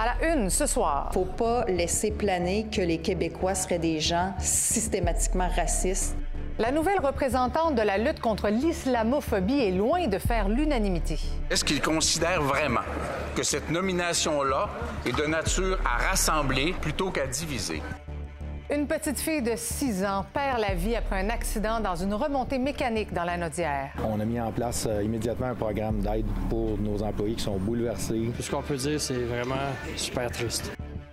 À la une ce soir. Faut pas laisser planer que les Québécois seraient des gens systématiquement racistes. La nouvelle représentante de la lutte contre l'islamophobie est loin de faire l'unanimité. Est-ce qu'il considère vraiment que cette nomination-là est de nature à rassembler plutôt qu'à diviser? Une petite fille de 6 ans perd la vie après un accident dans une remontée mécanique dans la Nodière. On a mis en place euh, immédiatement un programme d'aide pour nos employés qui sont bouleversés. Tout ce qu'on peut dire, c'est vraiment super triste.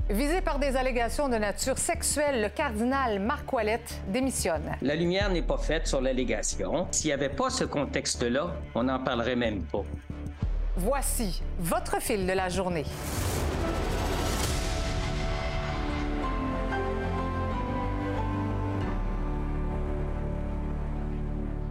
Visé par des allégations de nature sexuelle, le cardinal Marc Ouellette démissionne. La lumière n'est pas faite sur l'allégation. S'il n'y avait pas ce contexte-là, on n'en parlerait même pas. Voici votre fil de la journée.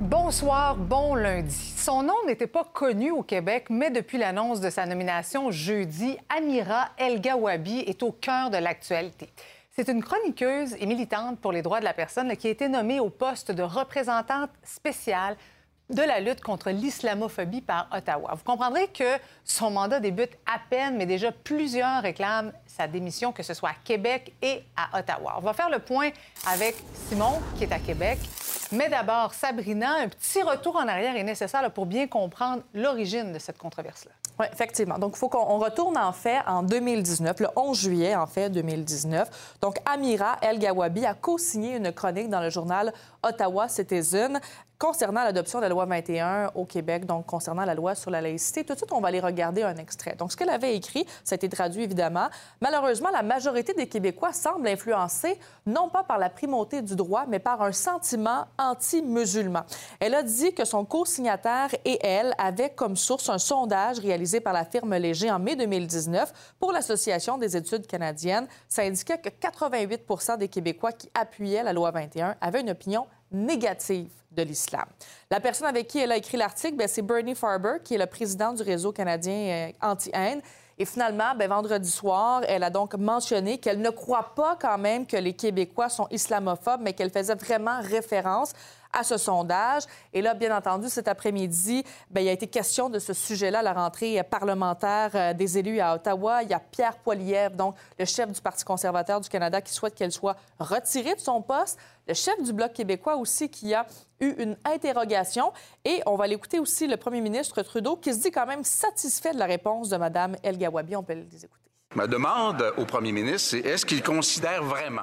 Bonsoir, bon lundi. Son nom n'était pas connu au Québec, mais depuis l'annonce de sa nomination jeudi, Amira El Gawabi est au cœur de l'actualité. C'est une chroniqueuse et militante pour les droits de la personne qui a été nommée au poste de représentante spéciale de la lutte contre l'islamophobie par Ottawa. Vous comprendrez que son mandat débute à peine, mais déjà plusieurs réclament sa démission, que ce soit à Québec et à Ottawa. On va faire le point avec Simon, qui est à Québec. Mais d'abord, Sabrina, un petit retour en arrière est nécessaire pour bien comprendre l'origine de cette controverse-là. Oui, effectivement. Donc, il faut qu'on retourne en fait en 2019, le 11 juillet, en fait, 2019. Donc, Amira El Gawabi a co-signé une chronique dans le journal Ottawa Citizen concernant l'adoption de la loi 21 au Québec, donc concernant la loi sur la laïcité. Tout de suite, on va aller regarder un extrait. Donc, ce qu'elle avait écrit, ça a été traduit évidemment. Malheureusement, la majorité des Québécois semble influencée non pas par la primauté du droit, mais par un sentiment anti-musulman. Elle a dit que son co-signataire et elle avaient comme source un sondage réalisé par la firme Léger en mai 2019 pour l'Association des études canadiennes. Ça indiquait que 88 des Québécois qui appuyaient la loi 21 avaient une opinion négative de l'islam. La personne avec qui elle a écrit l'article, ben, c'est Bernie Farber, qui est le président du réseau canadien euh, anti-haine. Et finalement, ben, vendredi soir, elle a donc mentionné qu'elle ne croit pas quand même que les Québécois sont islamophobes, mais qu'elle faisait vraiment référence à ce sondage. Et là, bien entendu, cet après-midi, bien, il a été question de ce sujet-là, la rentrée parlementaire euh, des élus à Ottawa. Il y a Pierre Poilievre, donc le chef du Parti conservateur du Canada, qui souhaite qu'elle soit retirée de son poste. Le chef du Bloc québécois aussi qui a eu une interrogation. Et on va l'écouter aussi le premier ministre Trudeau qui se dit quand même satisfait de la réponse de Mme El Gawabi. On peut les écouter. Ma demande au premier ministre, c'est est-ce qu'il considère vraiment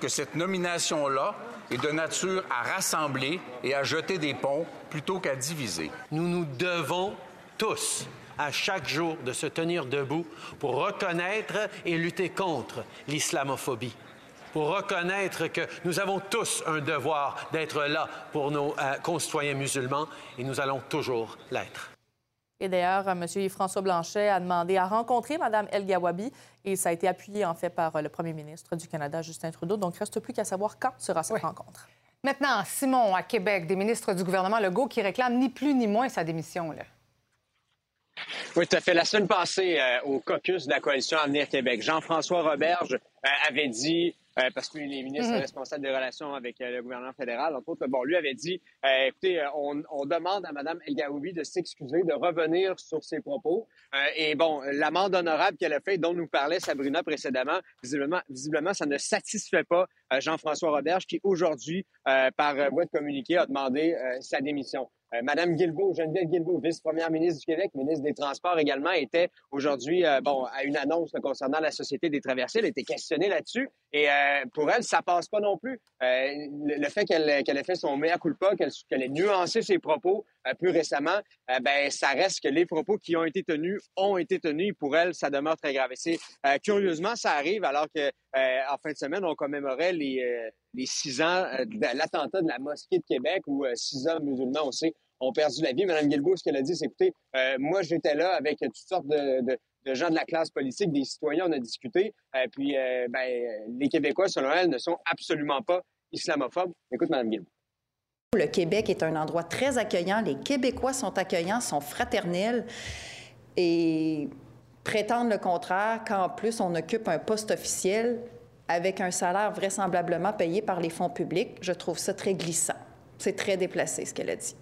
que cette nomination-là est de nature à rassembler et à jeter des ponts plutôt qu'à diviser. Nous nous devons tous à chaque jour de se tenir debout pour reconnaître et lutter contre l'islamophobie pour reconnaître que nous avons tous un devoir d'être là pour nos euh, concitoyens musulmans et nous allons toujours l'être. Et d'ailleurs, M. François Blanchet a demandé à rencontrer Mme El Gawabi et ça a été appuyé en fait par le premier ministre du Canada, Justin Trudeau. Donc, il ne reste plus qu'à savoir quand sera cette rencontre. Maintenant, Simon, à Québec, des ministres du gouvernement Legault qui réclament ni plus ni moins sa démission. Là. Oui, tout à fait. La semaine passée, euh, au caucus de la coalition Avenir Québec, Jean-François Roberge euh, avait dit euh, parce que les ministres mhm. responsables des relations avec euh, le gouvernement fédéral, entre autres, bon, lui avait dit, euh, écoutez, on, on, demande à Mme El Gaoubi de s'excuser, de revenir sur ses propos. et bon, l'amende honorable qu'elle a faite, dont nous parlait Sabrina précédemment, visiblement, visiblement ça ne satisfait pas Jean-François Roberge, qui aujourd'hui, par voie de communiqué, a demandé sa démission. Euh, Madame Guilbeault, Geneviève Guilbeault, vice-première ministre du Québec, ministre des Transports également, était aujourd'hui euh, bon à une annonce concernant la Société des traversiers. Elle était questionnée là-dessus. Et euh, pour elle, ça passe pas non plus. Le, fait qu'elle qu'elle ait fait son mea culpa, qu'elle ait nuancé ses propos plus récemment, ben ça reste que les propos qui ont été tenus ont été tenus. Pour elle, ça demeure très grave. Et curieusement, ça arrive alors que en fin de semaine, on commémorait les les six ans de l'attentat de la mosquée de Québec où six hommes musulmans aussi ont perdu la vie. Mme Guilbeault, ce qu'elle a dit, c'est écoutez, euh, moi j'étais là avec toutes sortes de, gens de la classe politique, des citoyens, on a discuté. Euh, puis euh, ben, les Québécois, selon elle, ne sont absolument pas islamophobes. Écoute, Mme Guilbeault. Le Québec est un endroit très accueillant. Les Québécois sont accueillants, sont fraternels. Et prétendre le contraire, qu'en plus on occupe un poste officiel avec un salaire vraisemblablement payé par les fonds publics, je trouve ça très glissant. C'est très déplacé ce qu'elle a dit.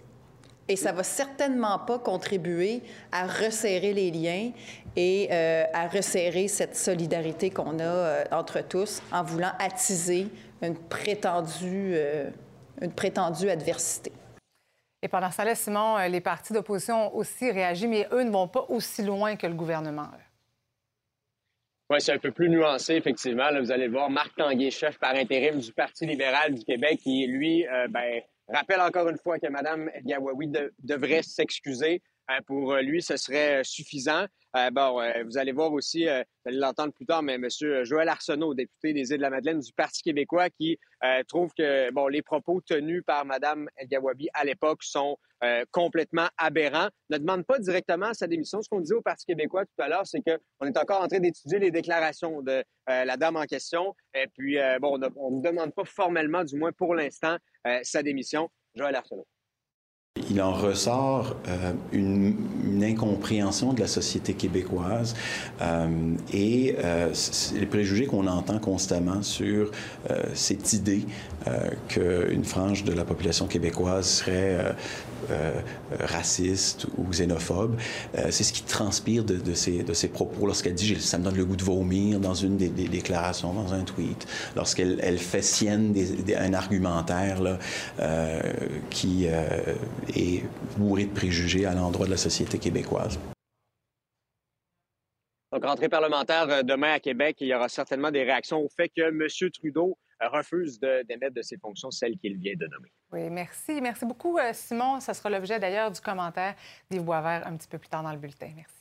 Et ça va certainement pas contribuer à resserrer les liens et euh, à resserrer cette solidarité qu'on a euh, entre tous en voulant attiser une prétendue, euh, une prétendue adversité. Et pendant ce temps-là, Simon, les partis d'opposition ont aussi réagi, mais eux ne vont pas aussi loin que le gouvernement. Oui, c'est un peu plus nuancé, effectivement. vous allez le voir, Marc Tanguay, chef par intérim du Parti libéral du Québec, qui, lui, ben, Rappelle encore une fois que Mme Gawawi devrait s'excuser. Euh, pour lui, ce serait suffisant. Euh, bon, euh, vous allez voir aussi, vous allez l'entendre plus tard, mais M. Joël Arsenault, député des Îles-de-la-Madeleine du Parti québécois, qui trouve que bon, les propos tenus par Mme El Gawabi à l'époque sont complètement aberrants. Ne demande pas directement sa démission. Ce qu'on disait au Parti québécois tout à l'heure, c'est qu'on est encore en train d'étudier les déclarations de la dame en question. Et puis, bon, on ne demande pas formellement, du moins pour l'instant, sa démission. Joël Arsenault. Il en ressort euh, une, incompréhension de la société québécoise euh, et euh, les préjugés qu'on entend constamment sur cette idée qu'une frange de la population québécoise serait raciste ou xénophobe. c'est ce qui transpire de, de, ces, de ces propos lorsqu'elle dit « ça me donne le goût de vomir » dans une des, déclarations, dans un tweet, lorsqu'elle elle fait sienne un argumentaire là, qui et bourré de préjugés à l'endroit de la société québécoise. Donc, rentrée parlementaire euh, demain à Québec, il y aura certainement des réactions au fait que M. Trudeau euh, refuse d'émettre de, ses fonctions celles qu'il vient de nommer. Oui, merci. Merci beaucoup, euh, Simon. Ça sera l'objet d'ailleurs du commentaire des Voix verts un petit peu plus tard dans le bulletin. Merci.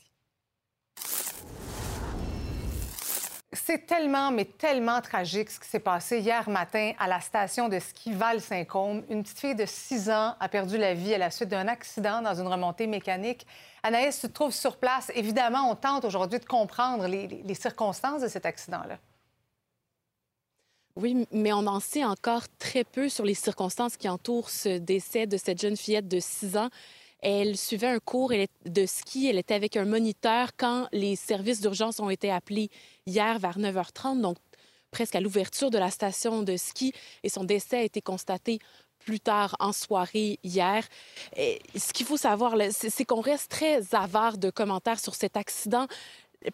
C'est tellement, mais tellement tragique ce qui s'est passé hier matin à la station de ski Val-Saint-Côme. Une petite fille de 6 ans a perdu la vie à la suite d'un accident dans une remontée mécanique. Anaïs, tu te trouves sur place. Évidemment, on tente aujourd'hui de comprendre les, circonstances de cet accident-là. Oui, mais on en sait encore très peu sur les circonstances qui entourent ce décès de cette jeune fillette de 6 ans. Elle suivait un cours de ski. Elle était avec un moniteur quand les services d'urgence ont été appelés hier vers 9h30, donc presque à l'ouverture de la station de ski. Et son décès a été constaté plus tard en soirée hier. Ce qu'il faut savoir, c'est qu'on reste très avare de commentaires sur cet accident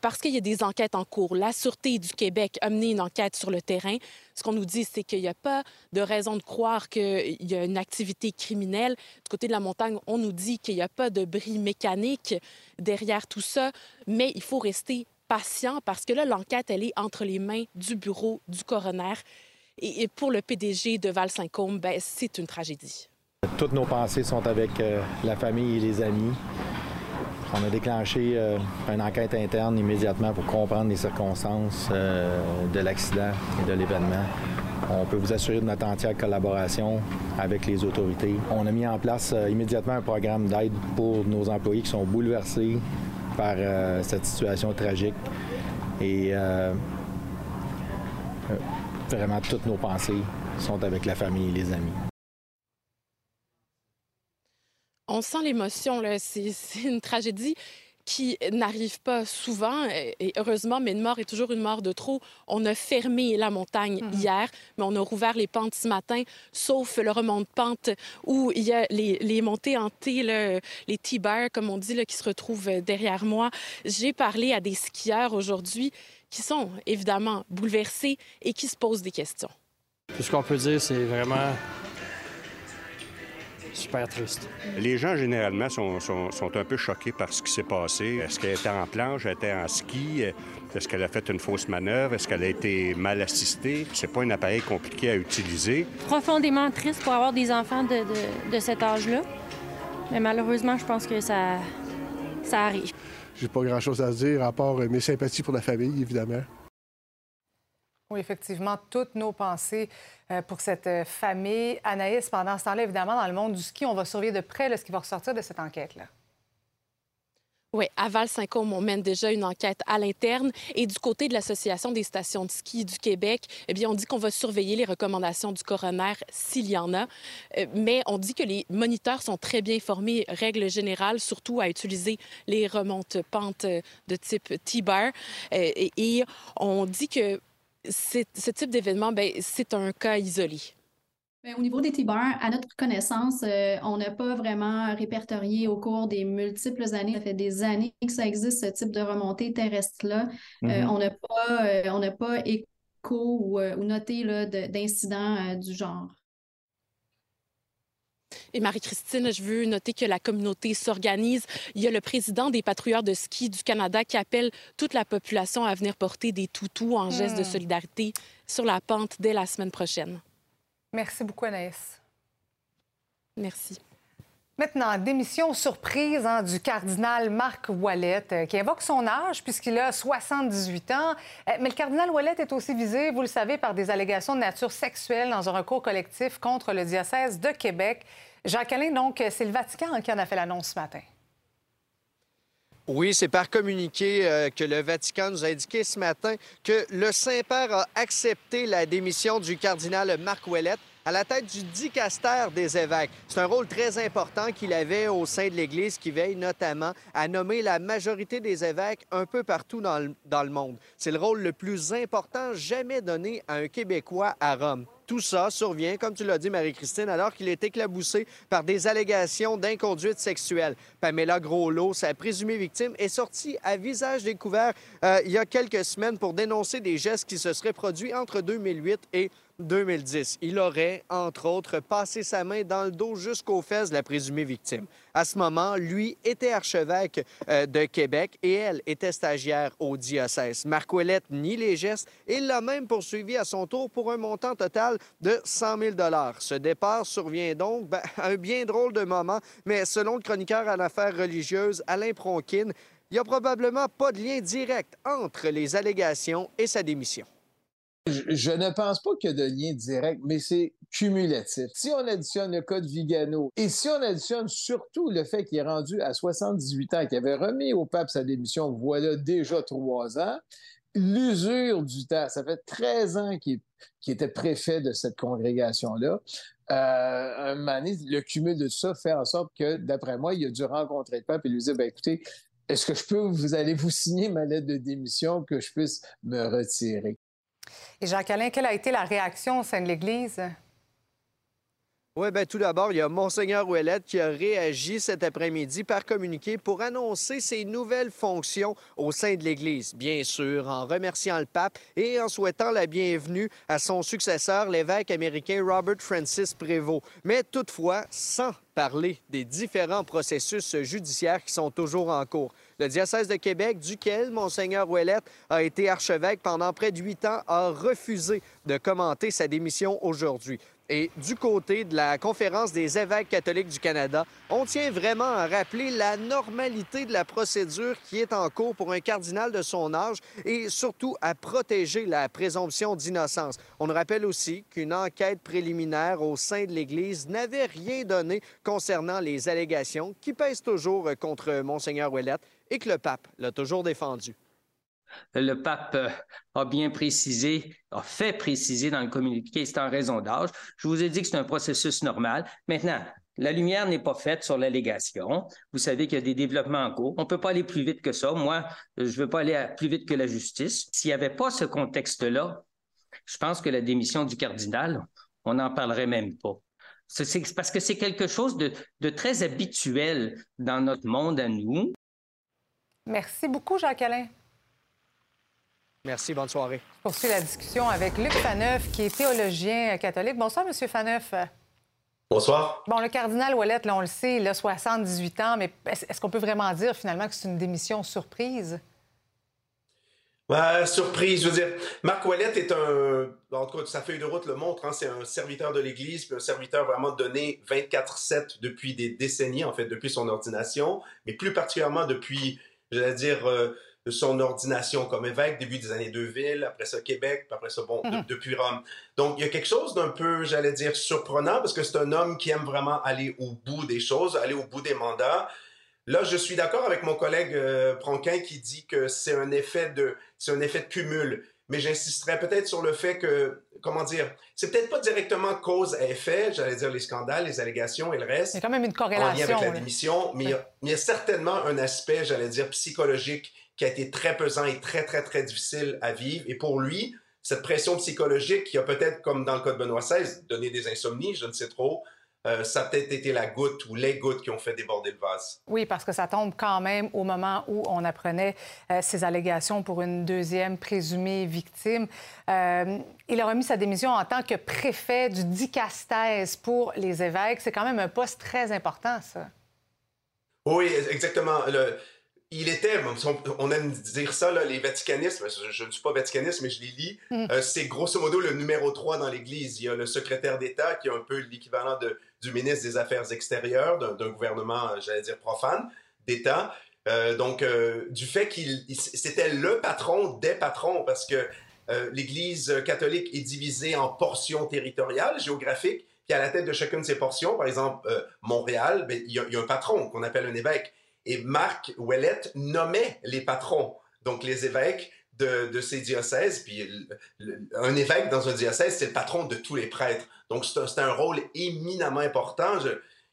parce qu'il y a des enquêtes en cours. La Sûreté du Québec a mené une enquête sur le terrain. Ce qu'on nous dit, c'est qu'il n'y a pas de raison de croire qu'il y a une activité criminelle. Du côté de la montagne, on nous dit qu'il n'y a pas de bris mécanique derrière tout ça, mais il faut rester patient parce que là, l'enquête, elle est entre les mains du bureau du coroner. Et pour le PDG de Val-Saint-Côme, ben, c'est une tragédie. Toutes nos pensées sont avec euh, la famille et les amis. On a déclenché euh, une enquête interne immédiatement pour comprendre les circonstances euh, de l'accident et de l'événement. On peut vous assurer de notre entière collaboration avec les autorités. On a mis en place euh, immédiatement un programme d'aide pour nos employés qui sont bouleversés par cette situation tragique. Et vraiment, toutes nos pensées sont avec la famille et les amis. On sent l'émotion, c'est une tragédie qui n'arrive pas souvent. Et heureusement, mais une mort est toujours une mort de trop. On a fermé la montagne mhm. hier, mais on a rouvert les pentes ce matin, sauf le remont de pente où il y a les, montées en T, les T-bars, comme on dit, là, qui se retrouvent derrière moi. J'ai parlé à des skieurs aujourd'hui qui sont évidemment bouleversés et qui se posent des questions. Tout ce qu'on peut dire, c'est vraiment super triste. Les gens, généralement, sont, un peu choqués par ce qui s'est passé. Est-ce qu'elle était en planche, elle était en ski? Est-ce qu'elle a fait une fausse manœuvre? Est-ce qu'elle a été mal assistée? C'est pas un appareil compliqué à utiliser. Profondément triste pour avoir des enfants de, de cet âge-là. Mais malheureusement, je pense que ça, ça arrive. J'ai pas grand-chose à dire, à part mes sympathies pour la famille, évidemment. Oui, effectivement, toutes nos pensées euh, pour cette euh, famille. Anaïs, pendant ce temps-là, évidemment, dans le monde du ski, on va surveiller de près ce qui va ressortir de cette enquête-là. Oui, à Val-Saint-Côme, on mène déjà une enquête à l'interne. Et du côté de l'Association des stations de ski du Québec, eh bien, on dit qu'on va surveiller les recommandations du coroner s'il y en a. Euh, mais on dit que les moniteurs sont très bien formés, règle générale, surtout à utiliser les remontes pentes de type T-bar. Et on dit que ce type d'événement, ben, c'est un cas isolé. au niveau des T-bars, à notre connaissance, euh, on n'a pas vraiment répertorié au cours des multiples années. Ça fait des années que ça existe, ce type de remontée terrestre-là. Euh, mm-hmm. on n'a pas, euh, on n'a pas écho ou, noté d'incidents du genre. Et Marie-Christine, je veux noter que la communauté s'organise. Il y a le président des patrouilleurs de ski du Canada qui appelle toute la population à venir porter des toutous en geste de hmm. solidarité sur la pente dès la semaine prochaine. Merci beaucoup, Anaïs. Merci. Maintenant, démission surprise hein, du cardinal Marc Wallet, euh, qui évoque son âge puisqu'il a 78 ans. Euh, mais le cardinal Wallet est aussi visé, vous le savez, par des allégations de nature sexuelle dans un recours collectif contre le diocèse de Québec. Jacques-Alain, donc, c'est le Vatican qui en a fait l'annonce ce matin. Oui, c'est par communiqué euh, que le Vatican nous a indiqué ce matin que le Saint-Père a accepté la démission du cardinal Marc Ouellet à la tête du dicaster des évêques. C'est un rôle très important qu'il avait au sein de l'Église qui veille notamment à nommer la majorité des évêques un peu partout dans le, monde. C'est le rôle le plus important jamais donné à un Québécois à Rome. Tout ça survient, comme tu l'as dit, Marie-Christine, alors qu'il est éclaboussé par des allégations d'inconduite sexuelle. Pamela Groslot, sa présumée victime, est sortie à visage découvert euh, il y a quelques semaines pour dénoncer des gestes qui se seraient produits entre 2008 et 2010. Il aurait, entre autres, passé sa main dans le dos jusqu'aux fesses de la présumée victime. À ce moment, lui était archevêque euh, de Québec et elle était stagiaire au diocèse. Marc nie les gestes et l'a même poursuivi à son tour pour un montant total de 100 000 Ce départ survient donc ben, à un bien drôle de moment, mais selon le chroniqueur en affaires religieuses Alain Pronkin, il n'y a probablement pas de lien direct entre les allégations et sa démission. Je, ne pense pas qu'il y a de lien direct, mais c'est cumulatif. Si on additionne le cas de Vigano et si on additionne surtout le fait qu'il est rendu à 78 ans, qu'il avait remis au pape sa démission, voilà déjà trois ans, l'usure du temps, ça fait 13 ans qu'il était préfet de cette congrégation-là. Euh, le cumul de ça fait en sorte que, d'après moi, il a dû rencontrer le pape et lui dire, ben, écoutez, est-ce que je peux, vous allez vous signer ma lettre de démission que je puisse me retirer? Et Jacques-Alain, quelle a été la réaction au sein de l'Église? Oui, bien, tout d'abord, il y a Monseigneur Ouellette qui a réagi cet après-midi par communiqué pour annoncer ses nouvelles fonctions au sein de l'Église. Bien sûr, en remerciant le pape et en souhaitant la bienvenue à son successeur, l'évêque américain Robert Francis Prévost. Mais toutefois, sans parler des différents processus judiciaires qui sont toujours en cours. Le diocèse de Québec, duquel Monseigneur Ouellette a été archevêque pendant près de huit ans, a refusé de commenter sa démission aujourd'hui. Et du côté de la Conférence des évêques catholiques du Canada, on tient vraiment à rappeler la normalité de la procédure qui est en cours pour un cardinal de son âge et surtout à protéger la présomption d'innocence. On rappelle aussi qu'une enquête préliminaire au sein de l'Église n'avait rien donné concernant les allégations qui pèsent toujours contre Monseigneur Ouellette et que le pape l'a toujours défendu le pape euh, a bien précisé, a fait préciser dans le communiqué, c'est en raison d'âge. Je vous ai dit que c'est un processus normal. Maintenant, la lumière n'est pas faite sur l'allégation. Vous savez qu'il y a des développements en cours. On ne peut pas aller plus vite que ça. Moi, je ne veux pas aller plus vite que la justice. S'il n'y avait pas ce contexte-là, je pense que la démission du cardinal, on n'en parlerait même pas. Parce que c'est quelque chose de, de, très habituel dans notre monde à nous. Merci beaucoup, Jacques-Alain. Merci, bonne soirée. Je poursuis la discussion avec Luc Faneuf, qui est théologien catholique. Bonsoir, Monsieur Faneuf. Bonsoir. Bon, le cardinal Wallet, là, on le sait, il a 78 ans, mais est-ce qu'on peut vraiment dire finalement que c'est une démission surprise? Ouais, surprise, je veux dire, Marc Wallet est un, en tout cas, sa feuille de route le montre, hein, c'est un serviteur de l'Église, puis un serviteur vraiment donné 24-7 depuis des décennies, en fait, depuis son ordination, mais plus particulièrement depuis, je vais dire, euh, de son ordination comme évêque, début des années 2000, après ça Québec, puis après ça, bon, mhm. depuis Rome. Donc, il y a quelque chose d'un peu, j'allais dire, surprenant, parce que c'est un homme qui aime vraiment aller au bout des choses, aller au bout des mandats. Là, je suis d'accord avec mon collègue euh, Pronquin qui dit que c'est un effet de, c'est un effet de cumul. Mais j'insisterai peut-être sur le fait que, comment dire, c'est peut-être pas directement cause à effet, j'allais dire les scandales, les allégations et le reste. Il y a quand même une corrélation. En lien avec la démission, mais, il y a, mais il y a certainement un aspect, j'allais dire, psychologique qui a été très pesant et très, très, très difficile à vivre. Et pour lui, cette pression psychologique qui a peut-être, comme dans le cas de Benoît XVI, donné des insomnies, je ne sais trop, euh, ça a peut-être été la goutte ou les gouttes qui ont fait déborder le vase. Oui, parce que ça tombe quand même au moment où on apprenait euh, ces allégations pour une deuxième présumée victime. Euh, il a remis sa démission en tant que préfet du dicastèse pour les évêques. C'est quand même un poste très important, ça. Oui, exactement. Le, il était, on aime dire ça, là, les vaticanistes, je ne suis pas vaticaniste, mais je les lis, mm. euh, c'est grosso modo le numéro 3 dans l'Église. Il y a le secrétaire d'État qui est un peu l'équivalent du ministre des Affaires extérieures d'un gouvernement, j'allais dire, profane d'État. Euh, donc, euh, du fait qu'il c'était le patron des patrons, parce que l'Église catholique est divisée en portions territoriales, géographiques, puis à la tête de chacune de ces portions, par exemple, Montréal, ben, il, y a, il y a un patron qu'on appelle un évêque. Et Marc Ouellette nommait les patrons, donc les évêques de, ces diocèses. Puis un évêque dans un diocèse, c'est le patron de tous les prêtres. Donc c'est un, rôle éminemment important.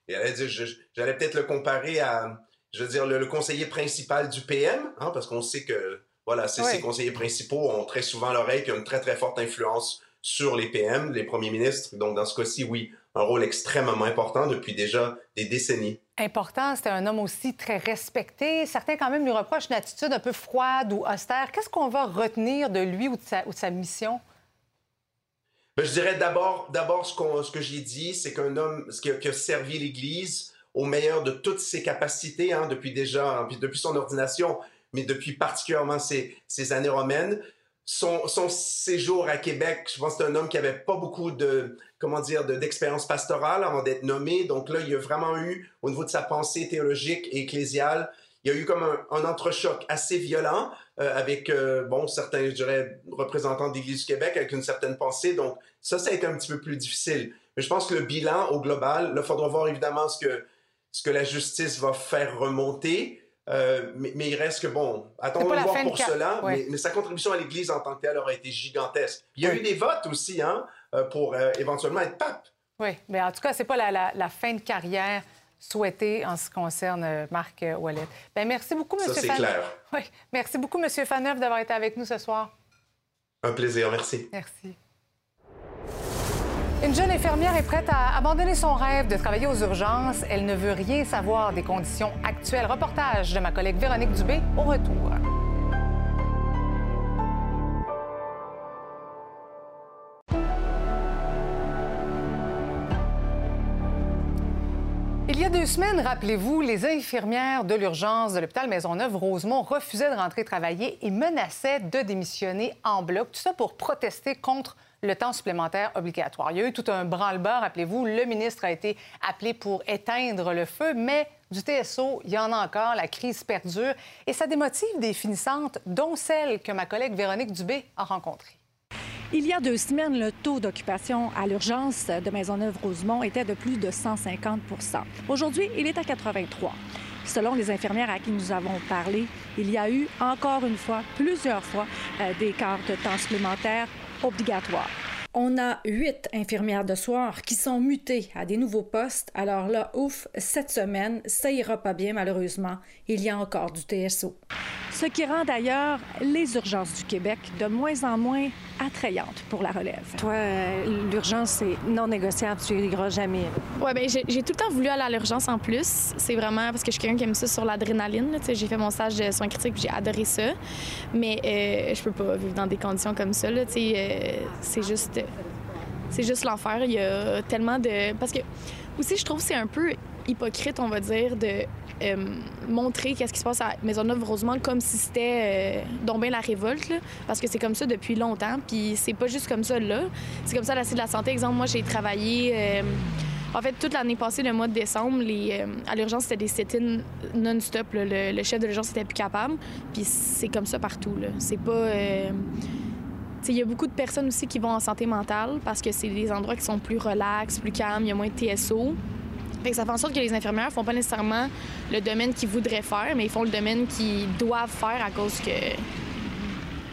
J'allais peut-être le comparer à, je veux dire, le, conseiller principal du PM, hein, parce qu'on sait que voilà, ces conseillers principaux ont très souvent l'oreille qui a une très très forte influence sur les PM, les premiers ministres. Donc dans ce cas-ci, oui, un rôle extrêmement important depuis déjà des décennies. Important, c'était un homme aussi très respecté. Certains quand même lui reprochent une attitude un peu froide ou austère. Qu'est-ce qu'on va retenir de lui ou de sa, mission? Ben, je dirais d'abord, ce, que j'ai dit, c'est qu'un homme qui a, servi l'Église au meilleur de toutes ses capacités, hein, depuis déjà, depuis son ordination, mais depuis particulièrement ses années romaines son, séjour à Québec, je pense que c'est un homme qui avait pas beaucoup de, comment dire, d'expérience pastorale avant d'être nommé. Donc là, il a vraiment eu, au niveau de sa pensée théologique et ecclésiale, il y a eu comme un, entrechoc assez violent euh, avec, euh, bon, certains, je dirais, représentants d'Église du Québec avec une certaine pensée. Donc ça, ça a été un petit peu plus difficile. Mais je pense que le bilan au global, là, il faudra voir évidemment ce que, ce que la justice va faire remonter. Euh, mais, il reste que, bon, attendons de voir pour cela, mais, sa contribution à l'Église en tant que telle aura été gigantesque. Il y a eu des votes aussi hein, euh, pour euh, éventuellement être pape. Oui, mais en tout cas, c'est pas la, fin de carrière souhaitée en ce qui concerne Marc Wallet. Ben, merci beaucoup, M. Ça, c'est clair. Oui, merci beaucoup, M. Faneuf, d'avoir été avec nous ce soir. Un plaisir, merci. Merci. Une jeune infirmière est prête à abandonner son rêve de travailler aux urgences. Elle ne veut rien savoir des conditions actuelles. Reportage de ma collègue Véronique Dubé au retour. Il y a deux semaines, rappelez-vous, les infirmières de l'urgence de l'hôpital Maisonneuve-Rosemont refusaient de rentrer travailler et menaçaient de démissionner en bloc. Tout ça pour protester contre le temps supplémentaire obligatoire. Il y a eu tout un branle-bas, rappelez-vous. Le ministre a été appelé pour éteindre le feu, mais du TSO, il y en a encore, la crise perdure et ça démotive des finissantes, dont celle que ma collègue Véronique Dubé a rencontrée. Il y a deux semaines, le taux d'occupation à l'urgence de Maisonneuve-Rosemont était de plus de 150 Aujourd'hui, il est à 83 Selon les infirmières à qui nous avons parlé, il y a eu encore une fois, plusieurs fois, euh, des cartes de temps supplémentaires On a huit infirmières de soir qui sont mutées à des nouveaux postes. Alors là, ouf, cette semaine, ça ira pas bien malheureusement. Il y a encore du TSO ce qui rend d'ailleurs les urgences du Québec de moins en moins attrayantes pour la relève. Toi, euh, l'urgence, c'est non négociable, tu n'iras jamais. Oui, bien, j'ai tout le temps voulu aller à l'urgence en plus. C'est vraiment parce que je suis quelqu'un qui aime ça sur l'adrénaline. J'ai fait mon stage de soins critiques j'ai adoré ça. Mais euh, je peux pas vivre dans des conditions comme ça. Euh, c'est juste... c'est juste l'enfer. Il y a tellement de... Parce que aussi, je trouve que c'est un peu hypocrite, on va dire, de euh, montrer qu'est-ce qui se passe à Maisonneuve-Rosemont comme si c'était euh, la révolte, parce que c'est comme ça depuis longtemps. Puis c'est pas juste comme ça là. C'est comme ça la de la santé. Exemple, moi, j'ai travaillé. Euh, en fait, toute l'année passée, le mois de décembre, euh, à l'urgence, c'était des sit-ins non-stop. Le, chef de l'urgence n'était plus capable. Puis c'est comme ça partout. C'est pas. Il y a beaucoup de personnes aussi qui vont en santé mentale parce que c'est des endroits qui sont plus relax, plus calmes, il y a moins de TSO. Fait ça fait en sorte que les infirmières font pas nécessairement le domaine qu'ils voudraient faire, mais ils font le domaine qu'ils doivent faire à cause que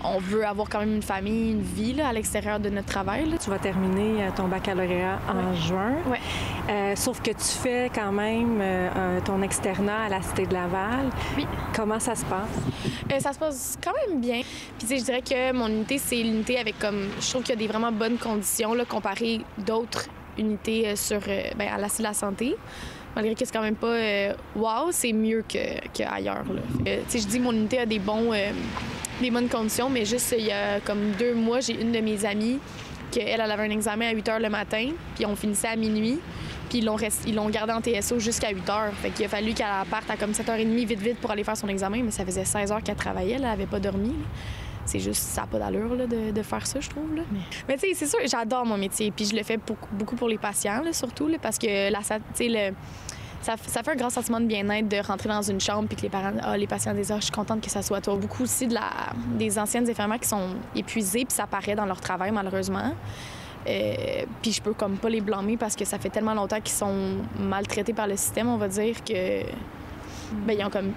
on veut avoir quand même une famille, une vie là, à l'extérieur de notre travail. Tu vas terminer euh, ton baccalauréat en juin. Oui. Euh, sauf que tu fais quand même euh, ton externat à la Cité de Laval. Oui. Comment ça se passe? ça se passe quand même bien. Puis je dirais que mon unité, c'est l'unité avec comme... Je trouve qu'il y a des vraiment bonnes conditions là, comparé d'autres unités sur, ben, à la la Santé malgré que c'est quand même pas wow, c'est mieux qu'ailleurs. Que euh, je dis mon unité a des bons des bonnes conditions, mais juste il y a comme deux mois, j'ai une de mes amies qui elle, avait un examen à 8 h le matin, puis on finissait à minuit. Puis ils l'ont, gardé en TSO jusqu'à 8 h. Fait qu'il a fallu qu'elle parte à comme 7h30 vite vite pour aller faire son examen, mais ça faisait 16 heures qu'elle travaillait, elle avait pas dormi. C'est juste, ça n'a pas d'allure de, faire ça, je trouve. Mais, tu sais, c'est sûr, j'adore mon métier. Puis je le fais beaucoup, pour les patients, surtout, parce que la, le, ça, fait un grand sentiment de bien-être de rentrer dans une chambre puis que les parents, ah, les patients disent, ah, je suis contente que ça soit toi. Beaucoup aussi de la, des anciennes infirmières qui sont épuisées puis ça paraît dans leur travail, malheureusement. Euh, puis je peux comme pas les blâmer parce que ça fait tellement longtemps qu'ils sont maltraités par le système, on va dire, que ben, ils ont comme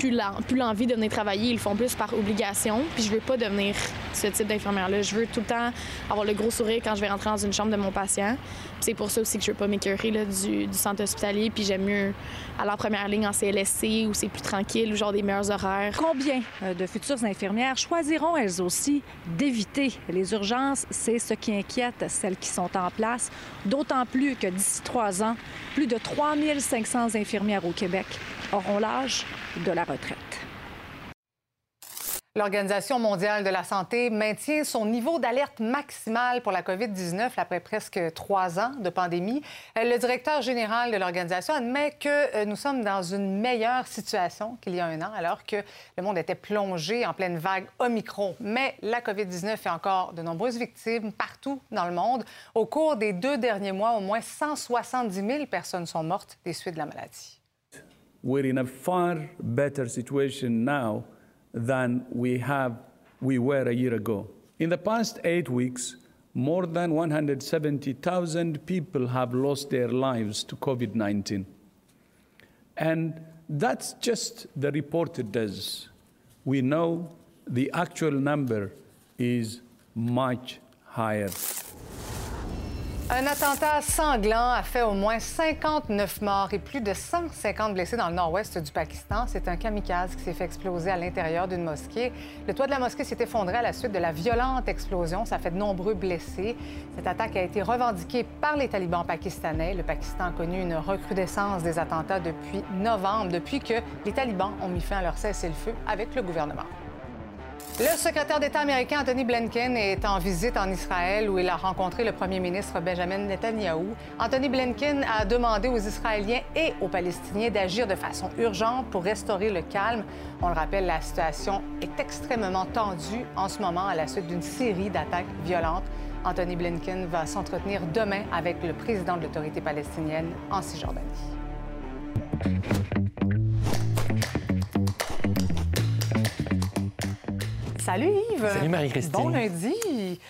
plus l'envie de venir travailler, ils le font plus par obligation. Puis je veux pas devenir ce type d'infirmière-là. Je veux tout le temps avoir le gros sourire quand je vais rentrer dans une chambre de mon patient. c'est pour ça aussi que je veux pas m'écœurer du, centre hospitalier. Puis j'aime mieux aller en première ligne en CLSC où c'est plus tranquille, ou genre des meilleurs horaires. Combien euh, de futures infirmières choisiront elles aussi d'éviter les urgences? C'est ce qui inquiète celles qui sont en place. D'autant plus que d'ici trois ans, plus de 3500 infirmières au Québec auront l'âge de la retraite. L'Organisation mondiale de la santé maintient son niveau d'alerte maximal pour la COVID-19 après presque trois ans de pandémie. Euh, le directeur général de l'organisation admet que euh, nous sommes dans une meilleure situation qu'il y a un an, alors que le monde était plongé en pleine vague Omicron. Mais la COVID-19 fait encore de nombreuses victimes partout dans le monde. Au cours des deux derniers mois, au moins 170 000 personnes sont mortes des suites de la maladie. We're in a far better situation now than we, have, we were a year ago. In the past eight weeks, more than 170,000 people have lost their lives to COVID 19. And that's just the reported deaths. We know the actual number is much higher. Un attentat sanglant a fait au moins 59 morts et plus de 150 blessés dans le nord-ouest du Pakistan. C'est un kamikaze qui s'est fait exploser à l'intérieur d'une mosquée. Le toit de la mosquée s'est effondré à la suite de la violente explosion. Ça fait de nombreux blessés. Cette attaque a été revendiquée par les talibans pakistanais. Le Pakistan a connu une recrudescence des attentats depuis novembre, depuis que les talibans ont mis fin à leur cessez-le-feu avec le gouvernement. Le secrétaire d'État américain Anthony Blinken est en visite en Israël où il a rencontré le premier ministre Benjamin Netanyahu. Anthony Blinken a demandé aux Israéliens et aux Palestiniens d'agir de façon urgente pour restaurer le calme. On le rappelle, la situation est extrêmement tendue en ce moment à la suite d'une série d'attaques violentes. Anthony Blinken va s'entretenir demain avec le président de l'autorité palestinienne en Cisjordanie. Salut Yves. Salut Marie-Christine. Bon lundi.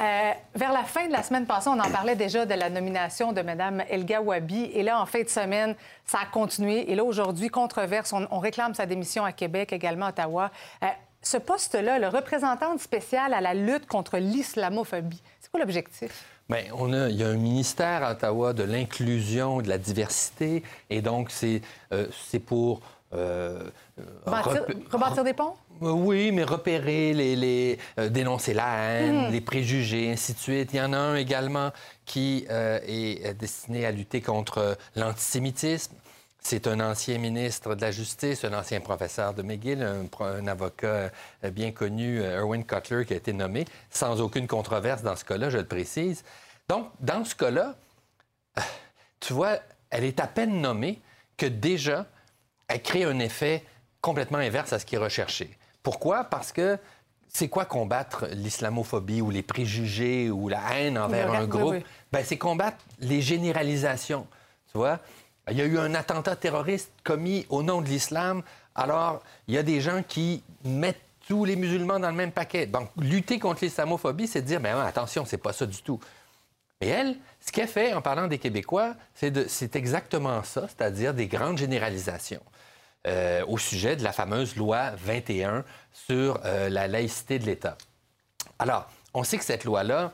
Euh, vers la fin de la semaine passée, on en parlait déjà de la nomination de Mme Elga Wabi. Et là, en fin de semaine, ça a continué. Et là, aujourd'hui, controverse. On, réclame sa démission à Québec, également à Ottawa. Euh, ce poste-là, le représentant spécial à la lutte contre l'islamophobie, c'est quoi l'objectif? Bien, on a, il y a un ministère à Ottawa de l'inclusion, de la diversité, et donc c'est euh, pour rebâtir, des ponts? Euh, oui, mais repérer, les, euh, dénoncer la haine, hmm. les préjugés, ainsi de suite. Il y en a un également qui euh, est destiné à lutter contre l'antisémitisme. C'est un ancien ministre de la Justice, un ancien professeur de McGill, un, avocat bien connu, Erwin Cutler, qui a été nommé, sans aucune controverse dans ce cas-là, je le précise. Donc, dans ce cas-là, tu vois, elle est à peine nommée que déjà, elle crée un effet complètement inverse à ce qui est recherché. Pourquoi? Parce que c'est quoi combattre l'islamophobie ou les préjugés ou la haine envers un groupe? Ben, c'est combattre les généralisations. Tu vois? Il y a eu un attentat terroriste commis au nom de l'islam. Alors, il y a des gens qui mettent tous les musulmans dans le même paquet. Donc, lutter contre l'islamophobie, c'est de dire, ben attention, c'est pas ça du tout. Et elle, ce qu'elle fait en parlant des Québécois, c'est exactement ça, c'est-à-dire des grandes généralisations. Euh, au sujet de la fameuse loi 21 sur euh, la laïcité de l'État. Alors, on sait que cette loi-là,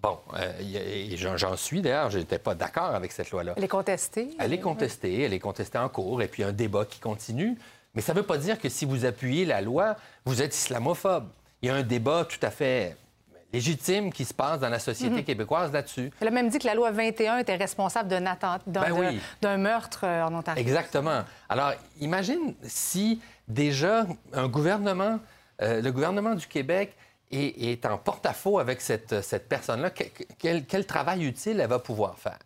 bon, et j'en suis d'ailleurs, je n'étais pas d'accord avec cette loi-là. Elle est contestée? Elle est contestée, elle est contestée en cours, et puis un débat qui continue. Mais ça ne veut pas dire que si vous appuyez la loi, vous êtes islamophobe. Il y a un débat tout à fait légitime qui se passe dans la société mhm. québécoise là-dessus. Elle a même dit que la loi 21 était responsable d'un ben d'un meurtre euh, en Ontario. Exactement. Alors, imagine si déjà un gouvernement, euh, le gouvernement du Québec est, en porte-à-faux avec cette, cette personne-là, quel, quel travail utile elle va pouvoir faire?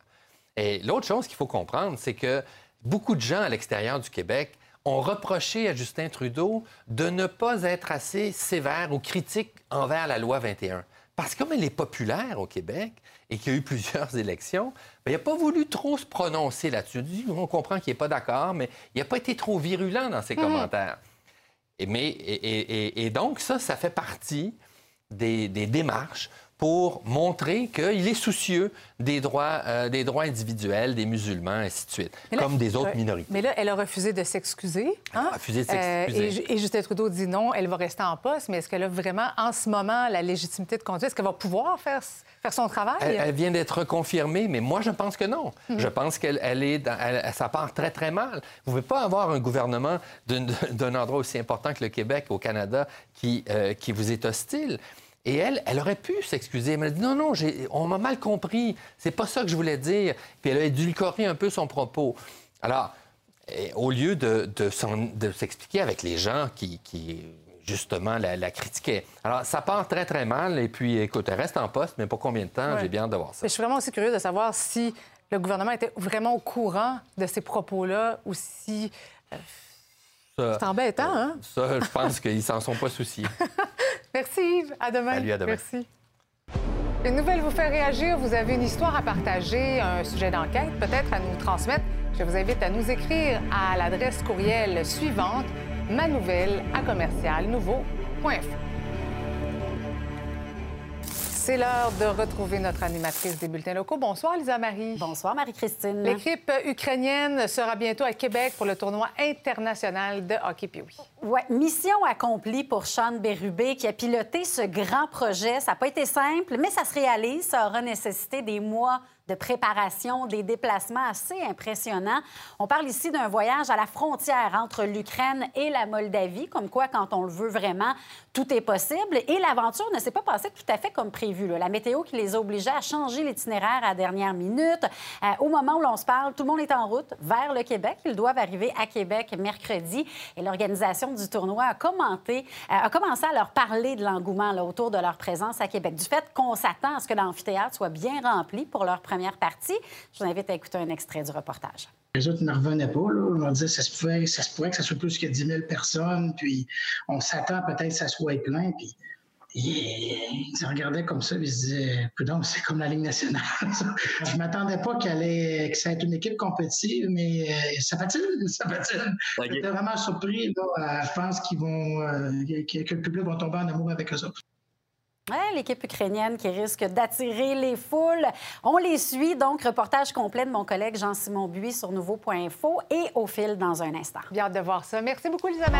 Et l'autre chose qu'il faut comprendre, c'est que beaucoup de gens à l'extérieur du Québec ont reproché à Justin Trudeau de ne pas être assez sévère ou critique envers la loi 21. Parce que comme elle est populaire au Québec et qu'il y a eu plusieurs élections, ben, il n'a pas voulu trop se prononcer là-dessus. On comprend qu'il n'est pas d'accord, mais il n'a pas été trop virulent dans ses mmh. commentaires. Et, mais, et, donc, ça, ça fait partie des démarches pour montrer qu'il est soucieux des droits, euh, des droits individuels des musulmans, et ainsi de suite, comme des autres minorités. Mais là, elle a refusé de s'excuser. Hein? refusé de s'excuser. Euh, et, Justin Trudeau dit non, elle va rester en poste, mais est-ce qu'elle a vraiment, en ce moment, la légitimité de conduire? Est-ce qu'elle va pouvoir faire, faire son travail? Elle, vient d'être confirmée, mais moi, je pense que non. Mhm. Je pense qu'elle elle est dans, ça part très, très mal. Vous ne pouvez pas avoir un gouvernement d'un endroit aussi important que le Québec, au Canada, qui, euh, qui vous est hostile. Et elle, elle aurait pu s'excuser. Elle m'a dit non, non, on m'a mal compris. C'est pas ça que je voulais dire. Puis elle a édulcoré un peu son propos. Alors, au lieu de, de, s'expliquer avec les gens qui, justement, la, critiquaient. Alors, ça part très, très mal. Et puis, écoute, elle reste en poste, mais pas combien de temps? J'ai bien hâte de voir ça. Mais je suis vraiment aussi curieux de savoir si le gouvernement était vraiment au courant de ces propos-là ou si. Euh, c'est embêtant, hein? Ça, je pense qu'ils s'en sont pas souciés. Merci Yves. À demain. Salut, à demain. Merci. Une nouvelle vous fait réagir. Vous avez une histoire à partager, un sujet d'enquête peut-être à nous transmettre. Je vous invite à nous écrire à l'adresse courriel suivante manouvelle à commercial c'est l'heure de retrouver notre animatrice des bulletins locaux. Bonsoir, Lisa Marie. Bonsoir, Marie-Christine. L'équipe ukrainienne sera bientôt à Québec pour le tournoi international de hockey puis Oui, mission accomplie pour Sean Bérubé qui a piloté ce grand projet. Ça n'a pas été simple, mais ça se réalise. Ça aura nécessité des mois de préparation, des déplacements assez impressionnants. On parle ici d'un voyage à la frontière entre l'Ukraine et la Moldavie, comme quoi, quand on le veut vraiment, tout est possible. Et l'aventure ne s'est pas passée tout à fait comme prévu. La météo qui les a obligés à changer l'itinéraire à la dernière minute. Euh, au moment où l'on se parle, tout le monde est en route vers le Québec. Ils doivent arriver à Québec mercredi. Et l'organisation du tournoi a, commenté, euh, a commencé à leur parler de l'engouement autour de leur présence à Québec. Du fait qu'on s'attend à ce que l'amphithéâtre soit bien rempli pour leur première partie. Je vous invite à écouter un extrait du reportage. Les autres ne revenaient pas. Là. On disait ça se, pouvait, ça se pourrait que ça soit plus que 10 000 personnes, puis on s'attend peut-être que ça soit plein. Puis ils se regardaient comme ça, ils se disaient, donc c'est comme la Ligue nationale. je m'attendais pas qu'elle ait, que ça ait une équipe compétitive, mais euh, ça fait-il, ça fait-il. J'étais vraiment surpris. Là, je pense qu'ils vont, euh, que le public va tomber en amour avec eux autres. L'équipe ukrainienne qui risque d'attirer les foules. On les suit, donc reportage complet de mon collègue Jean-Simon Buis sur nouveau.info et au fil dans un instant. Bien de voir ça. Merci beaucoup, Lisa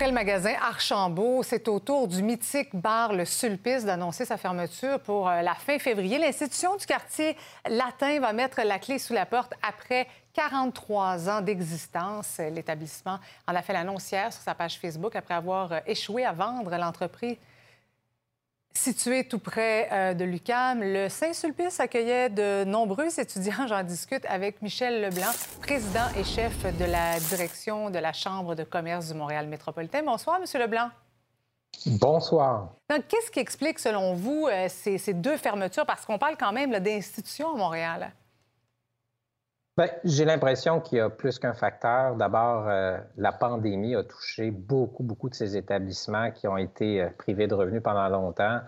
Après le magasin Archambault, c'est au tour du mythique bar Le Sulpice d'annoncer sa fermeture pour euh, la fin février. L'institution du quartier latin va mettre la clé sous la porte après 43 ans d'existence. L'établissement en a fait l'annonce hier sur sa page Facebook après avoir euh, échoué à vendre l'entreprise Situé tout près euh, de l'UCAM, le Saint-Sulpice accueillait de nombreux étudiants. J'en discute avec Michel Leblanc, président et chef de la direction de la Chambre de commerce du Montréal métropolitain. Bonsoir, Monsieur Leblanc. Bonsoir. Donc, qu'est-ce qui explique, selon vous, euh, ces, ces, deux fermetures? Parce qu'on parle quand même d'institutions à Montréal. Bien, j'ai l'impression qu'il y a plus qu'un facteur. D'abord, euh, la pandémie a touché beaucoup, beaucoup de ces établissements qui ont été euh, privés de revenus pendant longtemps.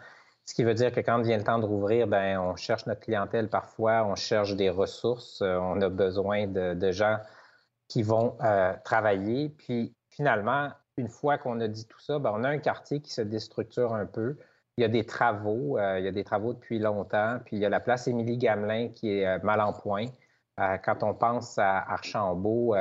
Ce qui veut dire que quand vient le temps de rouvrir, ben, on cherche notre clientèle parfois, on cherche des ressources, euh, on a besoin de, gens qui vont travailler. Puis finalement, une fois qu'on a dit tout ça, ben, on a un quartier qui se déstructure un peu. Il y a des travaux, il y a des travaux depuis longtemps, puis il y a la place Émilie-Gamelin qui est mal en point. Euh, quand on pense à Archambault,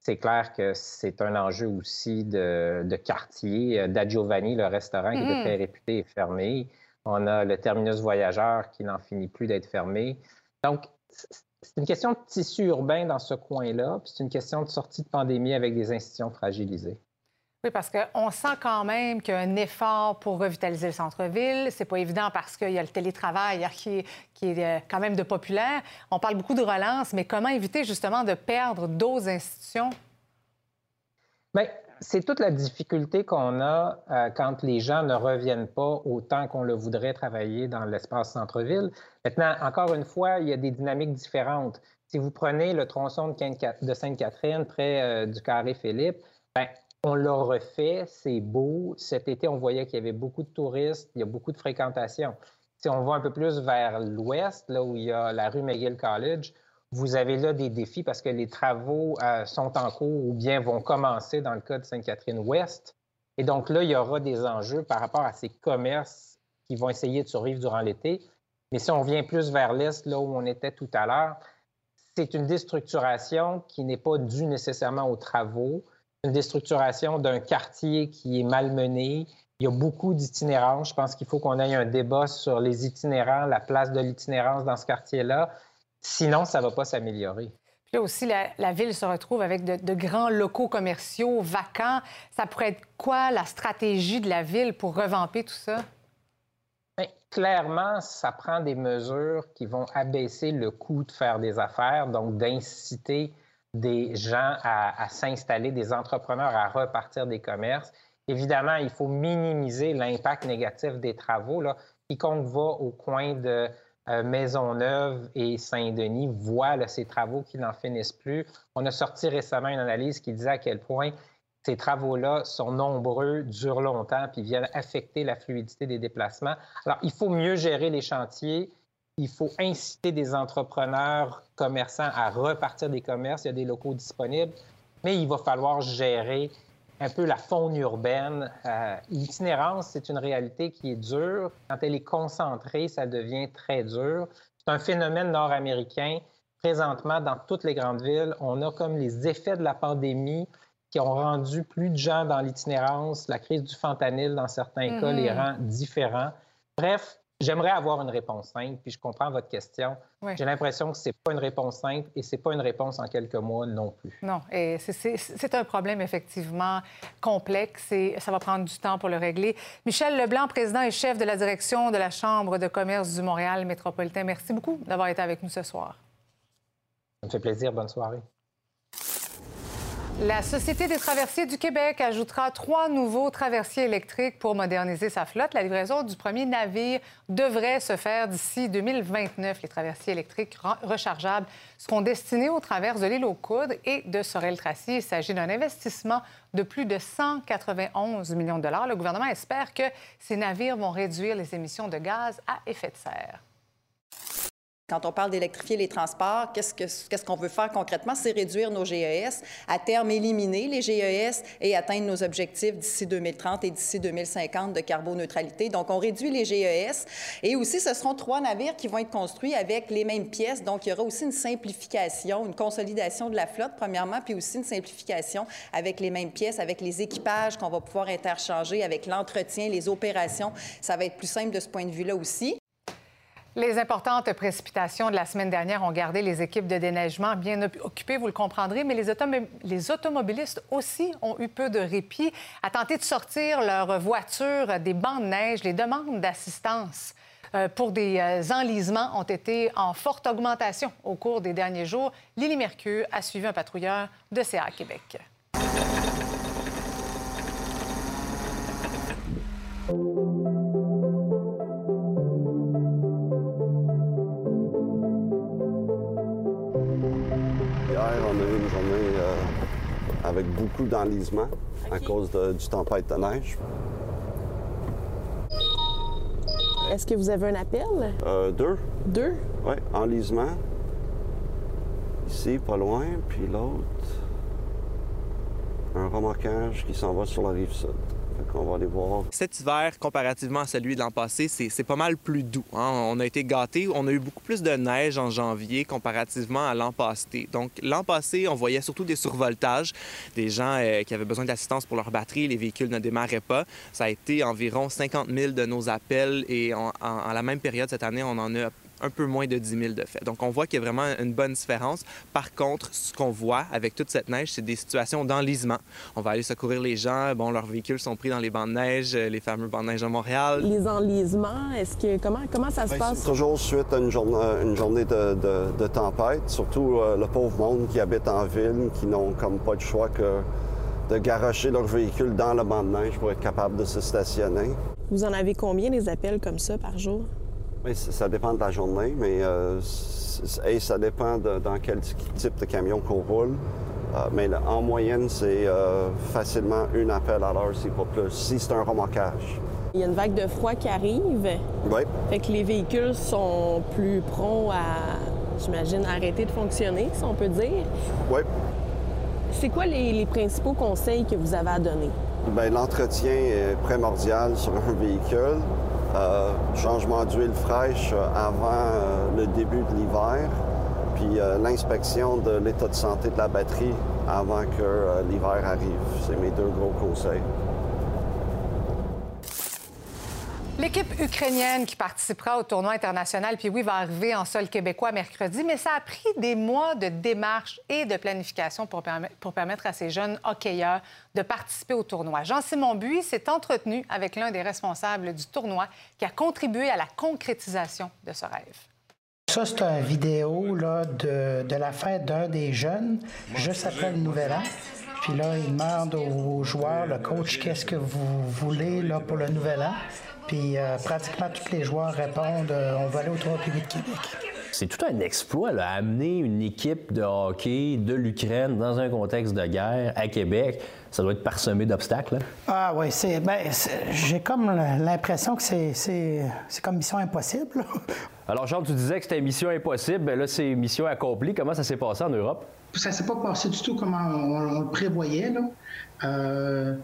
c'est clair que c'est un enjeu aussi de, quartier. Da Giovanni, le restaurant qui était très réputé, est fermé. On a le terminus voyageur qui n'en finit plus d'être fermé. Donc, c'est une question de tissu urbain dans ce coin-là, puis c'est une question de sortie de pandémie avec des institutions fragilisées. Parce qu'on sent quand même qu'il y a un effort pour revitaliser le centre-ville. C'est pas évident parce qu'il y a le télétravail qui est, qui est euh, quand même de populaire. On parle beaucoup de relance, mais comment éviter justement de perdre d'autres institutions? Bien, c'est toute la difficulté qu'on a euh, quand les gens ne reviennent pas autant qu'on le voudrait travailler dans l'espace centre-ville. Maintenant, encore une fois, il y a des dynamiques différentes. Si vous prenez le tronçon de Sainte-Catherine près euh, du Carré Philippe, bien, on l'a refait, c'est beau. Cet été, on voyait qu'il y avait beaucoup de touristes, il y a beaucoup de fréquentation. Si on va un peu plus vers l'ouest, là où il y a la rue McGill College, vous avez là des défis parce que les travaux euh, sont en cours ou bien vont commencer dans le cas de Sainte-Catherine-Ouest. Et donc là, il y aura des enjeux par rapport à ces commerces qui vont essayer de survivre durant l'été. Mais si on vient plus vers l'est, là où on était tout à l'heure, c'est une déstructuration qui n'est pas due nécessairement aux travaux, une déstructuration d'un quartier qui est malmené. Il y a beaucoup d'itinérance. Je pense qu'il faut qu'on ait un débat sur les itinérants, la place de l'itinérance dans ce quartier-là. Sinon, ça ne va pas s'améliorer. Puis là aussi, la, ville se retrouve avec de, grands locaux commerciaux vacants. Ça pourrait être quoi la stratégie de la ville pour revamper tout ça? Bien, clairement, ça prend des mesures qui vont abaisser le coût de faire des affaires, donc d'inciter des gens à, s'installer, des entrepreneurs à repartir des commerces. Évidemment, il faut minimiser l'impact négatif des travaux. Là. Quiconque va au coin de euh, Maisonneuve et Saint-Denis voit ces travaux qui n'en finissent plus. On a sorti récemment une analyse qui disait à quel point ces travaux-là sont nombreux, durent longtemps, puis viennent affecter la fluidité des déplacements. Alors, il faut mieux gérer les chantiers, il faut inciter des entrepreneurs, commerçants à repartir des commerces. Il y a des locaux disponibles, mais il va falloir gérer un peu la faune urbaine. Euh, l'itinérance, c'est une réalité qui est dure. Quand elle est concentrée, ça devient très dur. C'est un phénomène nord-américain. Présentement, dans toutes les grandes villes, on a comme les effets de la pandémie qui ont rendu plus de gens dans l'itinérance. La crise du fentanyl, dans certains cas, les mm-hmm. rend différents. Bref, J'aimerais avoir une réponse simple, puis je comprends votre question. J'ai l'impression que ce n'est pas une réponse simple et ce n'est pas une réponse en quelques mois non plus. Non, et c'est un problème effectivement complexe et ça va prendre du temps pour le régler. Michel Leblanc, président et chef de la direction de la Chambre de commerce du Montréal métropolitain, merci beaucoup d'avoir été avec nous ce soir. Ça me fait plaisir. Bonne soirée. La Société des traversiers du Québec ajoutera trois nouveaux traversiers électriques pour moderniser sa flotte. La livraison du premier navire devrait se faire d'ici 2029. Les traversiers électriques rechargeables seront destinés aux traverses de l'île aux Coudres et de Sorel-Tracy. Il s'agit d'un investissement de plus de 191 millions de dollars. Le gouvernement espère que ces navires vont réduire les émissions de gaz à effet de serre. Quand on parle d'électrifier les transports, qu'est-ce qu'on veut faire concrètement? C'est réduire nos GES, à terme éliminer les GES et atteindre nos objectifs d'ici 2030 et d'ici 2050 de carboneutralité. Donc, on réduit les GES et aussi, ce seront trois navires qui vont être construits avec les mêmes pièces. Donc, il y aura aussi une simplification, une consolidation de la flotte, premièrement, puis aussi une simplification avec les mêmes pièces, avec les équipages qu'on va pouvoir interchanger, avec l'entretien, les opérations. Ça va être plus simple de ce point de vue-là aussi. Les importantes précipitations de la semaine dernière ont gardé les équipes de déneigement bien occupées, vous le comprendrez, mais les, automobilistes aussi ont eu peu de répit à tenter de sortir leur voiture des bancs de neige. Les demandes d'assistance euh, pour des euh, enlisements ont été en forte augmentation au cours des derniers jours. Lily Mercure a suivi un patrouilleur de CA Québec. Avec beaucoup d'enlisement à cause du tempête de neige. Est-ce que vous avez un appel? Euh, deux. Deux? Oui, enlisement. Ici, pas loin, puis l'autre. un remorquage qui s'en va sur la rive sud. Cet hiver, comparativement à celui de l'an passé, c'est pas mal plus doux. hein. On a été gâtés. On a eu beaucoup plus de neige en janvier comparativement à l'an passé. Donc, l'an passé, on voyait surtout des survoltages, des gens euh, qui avaient besoin d'assistance pour leur batterie. Les véhicules ne démarraient pas. Ça a été environ 50 000 de nos appels et en, en- en la même période cette année, on en a un peu moins de 10 000 de fait. Donc, on voit qu'il y a vraiment une bonne différence. Par contre, ce qu'on voit avec toute cette neige, c'est des situations d'enlisement. On va aller secourir les gens. Bon, leurs véhicules sont pris dans les bancs de neige, euh, les fameux bancs de neige à Montréal. Les enlisements, est-ce que comment comment ça se Ben, passe? c'est toujours suite à une journée, une journée de, de- de tempête, surtout euh, le pauvre monde qui habite en ville, qui n'ont comme pas de choix que de garocher leur véhicule dans le banc de neige pour être capable de se stationner. Vous en avez combien des appels comme ça par jour? Mais c- ça dépend de la journée, mais euh, et ça dépend de dans quel type de camion qu'on roule. Euh, mais là, en moyenne, c'est euh, facilement un appel à l'heure, si pas plus, si c'est un remorquage. Il y a une vague de froid qui arrive. Oui. Fait que les véhicules sont plus prompts à, j'imagine, arrêter de fonctionner, si on peut dire. Oui. C'est quoi les, les principaux conseils que vous avez à donner? Bien, l'entretien est primordial sur un véhicule. Euh, changement d'huile fraîche euh, avant euh, le début de l'hiver, puis l'inspection de l'état de santé de la batterie avant que l'hiver arrive. C'est mes deux gros conseils. L'équipe ukrainienne qui participera au tournoi international, puis oui, va arriver en sol québécois mercredi, mais ça a pris des mois de démarches et de planification pour, permet- pour permettre à ces jeunes hockeyeurs de participer au tournoi. Jean-Simon Buis s'est entretenu avec l'un des responsables du tournoi qui a contribué à la concrétisation de ce rêve. Ça, c'est une vidéo là, de, de la fête d'un des jeunes, juste après le Nouvel An. Puis là, il demande aux joueurs, le coach, qu'est-ce que vous voulez là, pour le Nouvel An? Puis euh, pratiquement tous les joueurs répondent, euh, on va aller au tournoi public de Québec. C'est tout un exploit, là, amener une équipe de hockey de l'Ukraine dans un contexte de guerre à Québec. Ça doit être parsemé d'obstacles. hein? Ah oui, c'est, ben, c'est- j'ai comme l'impression que c'est, c'est, c'est comme mission impossible. Alors, Jean, tu disais que c'était mission impossible. Ben là, c'est mission accomplie. Comment ça s'est passé en Europe? Ça s'est pas passé du tout comme on, on le prévoyait. Là. Euh,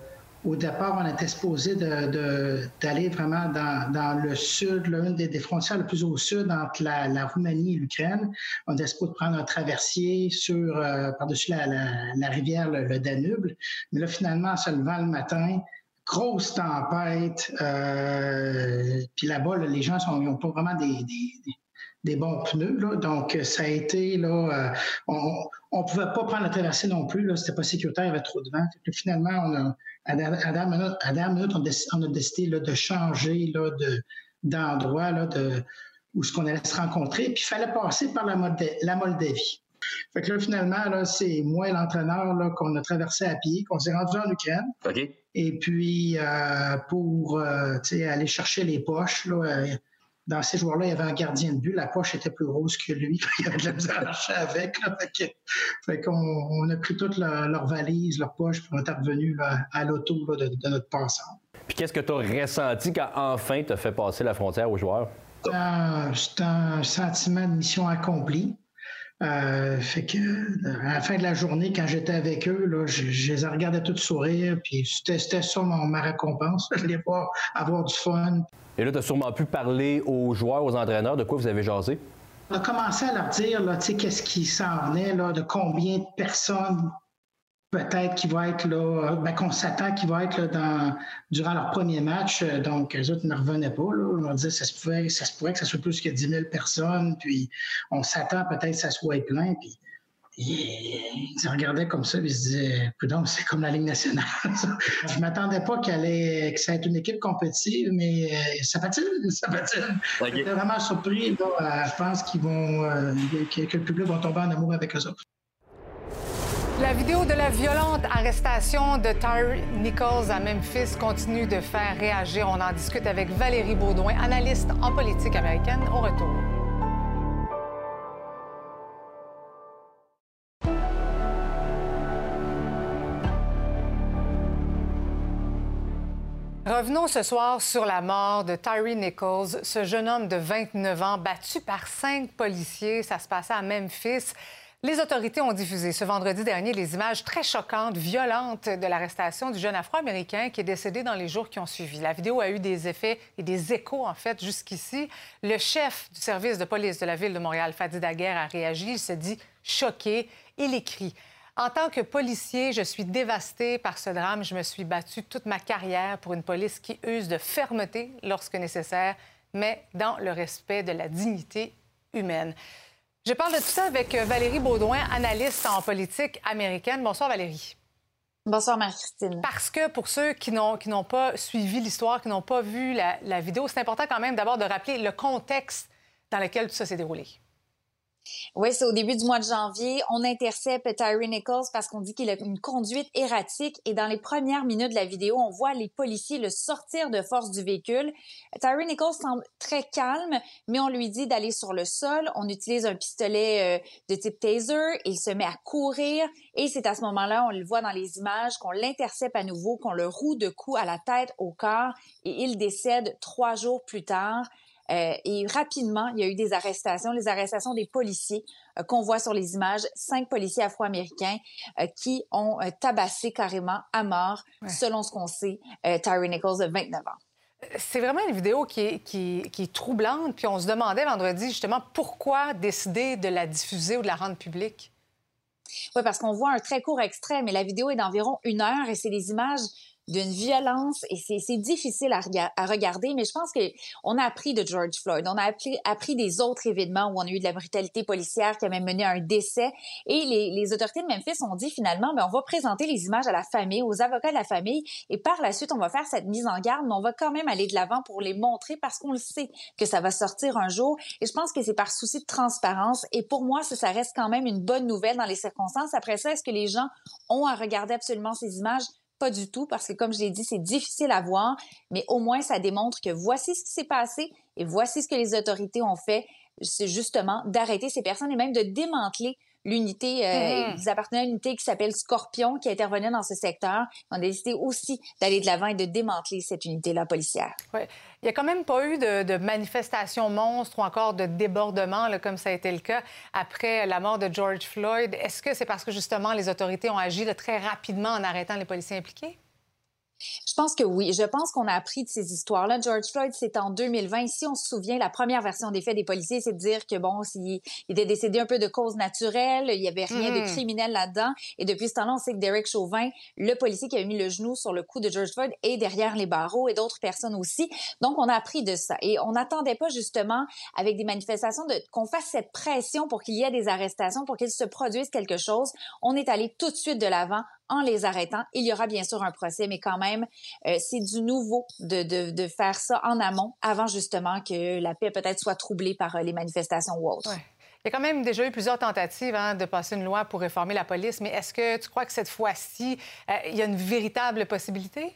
au départ, on était supposé d'aller vraiment dans, le sud, l'une des, frontières le plus au sud entre la, Roumanie et l'Ukraine. On était supposé prendre un traversier sur euh, par-dessus la, rivière, le, Danube. Mais là, finalement, en se levant le matin, grosse tempête. euh, puis là-bas, là, les gens n'ont pas vraiment des, bons pneus. Donc, ça a été, là, euh, on ne pouvait pas prendre la traversée non plus. Là. C'était pas sécuritaire, il y avait trop de vent. Finalement, on a, à dernière minute, à la dernière minute, on, a décidé là, de changer là, de, d'endroit là, de, où ce qu'on allait se rencontrer. Puis, il fallait passer par la, Molda- la Moldavie. Fait que là, finalement, là, c'est moi et l'entraîneur là, qu'on a traversé à pied, qu'on s'est rendu en Ukraine. OK. Et puis, euh, pour euh, aller chercher les poches, là, euh, dans ces joueurs-là, il y avait un gardien de but. La poche était plus grosse que lui. il y avait de la misère à marcher avec. Là, fait que- fait qu'on on a pris toutes leurs leurs valises, leurs poches, puis on est revenu à l'auto de, de notre passant. Puis qu'est-ce que tu as ressenti quand enfin tu as fait passer la frontière aux joueurs? Un, c'est un sentiment de mission accomplie. Euh, fait que à la fin de la journée, quand j'étais avec eux, là, je, je les regardais tous sourire, puis c'était ça mon- ma récompense, les voir avoir du fun. Et là, tu as sûrement pu parler aux joueurs, aux entraîneurs, de quoi vous avez jasé? On a commencé à leur dire, là, tu sais, qu'est-ce qui s'en venait, là, de combien de personnes peut-être qui vont être là, euh, ben, qu'on s'attend qui vont être là, dans, durant leur premier match. Euh, Donc, les autres ne revenaient pas. Là. On disait ça se, pouvait, ça se pourrait que ça soit plus que 10 000 personnes. Puis, on s'attend peut-être que ça soit plein. Puis, ils se regardaient comme ça, puis ils se disaient, Coudonc, c'est comme la Ligue nationale. ça. Je m'attendais pas qu'elle allait, que ça ait une équipe compétitive, mais euh, ça fait-il, ça fait-il. J'étais vraiment surpris. là. Je pense qu'ils vont, que, que le public va tomber en amour avec eux autres. La vidéo de la violente arrestation de Tyre Nichols à Memphis continue de faire réagir. On en discute avec Valérie Baudouin, analyste en politique américaine, au retour. Revenons ce soir sur la mort de Tyree Nichols, ce jeune homme de 29 ans battu par cinq policiers. Ça se passait à Memphis. Les autorités ont diffusé ce vendredi dernier les images très choquantes, violentes de l'arrestation du jeune Afro-Américain qui est décédé dans les jours qui ont suivi. La vidéo a eu des effets et des échos, en fait, jusqu'ici. Le chef du service de police de la ville de Montréal, Fadi Daguerre, a réagi. Il se dit choqué. Il écrit en tant que policier, je suis dévasté par ce drame. Je me suis battu toute ma carrière pour une police qui use de fermeté lorsque nécessaire, mais dans le respect de la dignité humaine. Je parle de tout ça avec euh, Valérie Baudouin, analyste en politique américaine. Bonsoir Valérie. Bonsoir Marie-Christine. Parce que pour ceux qui n'ont pas suivi l'histoire, qui n'ont pas vu la, la vidéo, c'est important quand même d'abord de rappeler le contexte dans lequel tout ça s'est déroulé. Oui, c'est au début du mois de janvier. On intercepte Tyree Nichols parce qu'on dit qu'il a une conduite erratique. Et dans les premières minutes de la vidéo, on voit les policiers le sortir de force du véhicule. Tyree Nichols semble très calme, mais on lui dit d'aller sur le sol. On utilise un pistolet euh, de type taser. Il se met à courir. Et c'est à ce moment-là, on le voit dans les images, qu'on l'intercepte à nouveau, qu'on le roue de coups à la tête, au corps. Et il décède trois jours plus tard. Euh, et rapidement, il y a eu des arrestations, les arrestations des policiers euh, qu'on voit sur les images, cinq policiers afro-américains euh, qui ont tabassé carrément à mort, selon ce qu'on sait, Tyree Nichols de 29 ans. C'est vraiment une vidéo qui est, qui, qui est, troublante. Puis on se demandait vendredi justement pourquoi décider de la diffuser ou de la rendre publique? Oui, parce qu'on voit un très court extrait, mais la vidéo est d'environ une heure et c'est des images d'une violence et c'est difficile à, regarder, mais je pense que on a appris de George Floyd, on a appris, appris, des autres événements où on a eu de la brutalité policière qui a même mené à un décès et les, les autorités de Memphis ont dit finalement, ben on va présenter les images à la famille, aux avocats de la famille et par la suite on va faire cette mise en garde, mais on va quand même aller de l'avant pour les montrer parce qu'on le sait que ça va sortir un jour et je pense que c'est par souci de transparence et pour moi ça, ça reste quand même une bonne nouvelle dans les circonstances. Après ça, est-ce que les gens ont à regarder absolument ces images? Pas du tout, parce que comme je l'ai dit, c'est difficile à voir, mais au moins ça démontre que voici ce qui s'est passé et voici ce que les autorités ont fait, c'est justement d'arrêter ces personnes et même de démanteler l'unité, euh, ils appartenaient à une unité qui s'appelle Scorpion, qui intervenait dans ce secteur. On a décidé aussi d'aller de l'avant et de démanteler cette unité-là policière. Oui. Il n'y a quand même pas eu de, de manifestations monstres ou encore de débordements, là, comme ça a été le cas après la mort de George Floyd. Est-ce que c'est parce que justement les autorités ont agi de très rapidement en arrêtant les policiers impliqués? Je pense que oui. Je pense qu'on a appris de ces histoires-là. George Floyd, c'est en 2020. Si on se souvient, la première version des faits des policiers, c'est de dire que bon, s'il était décédé un peu de cause naturelle, il y avait rien de mm-hmm. criminel là-dedans. Et depuis ce temps-là, on sait que Derek Chauvin, le policier qui a mis le genou sur le cou de George Floyd, est derrière les barreaux et d'autres personnes aussi. Donc, on a appris de ça. Et on n'attendait pas justement avec des manifestations de qu'on fasse cette pression pour qu'il y ait des arrestations, pour qu'il se produise quelque chose. On est allé tout de suite de l'avant en les arrêtant. Il y aura bien sûr un procès, mais quand même, euh, c'est du nouveau de, de, de, faire ça en amont, avant justement que la paix peut-être soit troublée par euh, les manifestations ou autres. Il y a quand même déjà eu plusieurs tentatives hein, de passer une loi pour réformer la police, mais est-ce que tu crois que cette fois-ci, euh, il y a une véritable possibilité?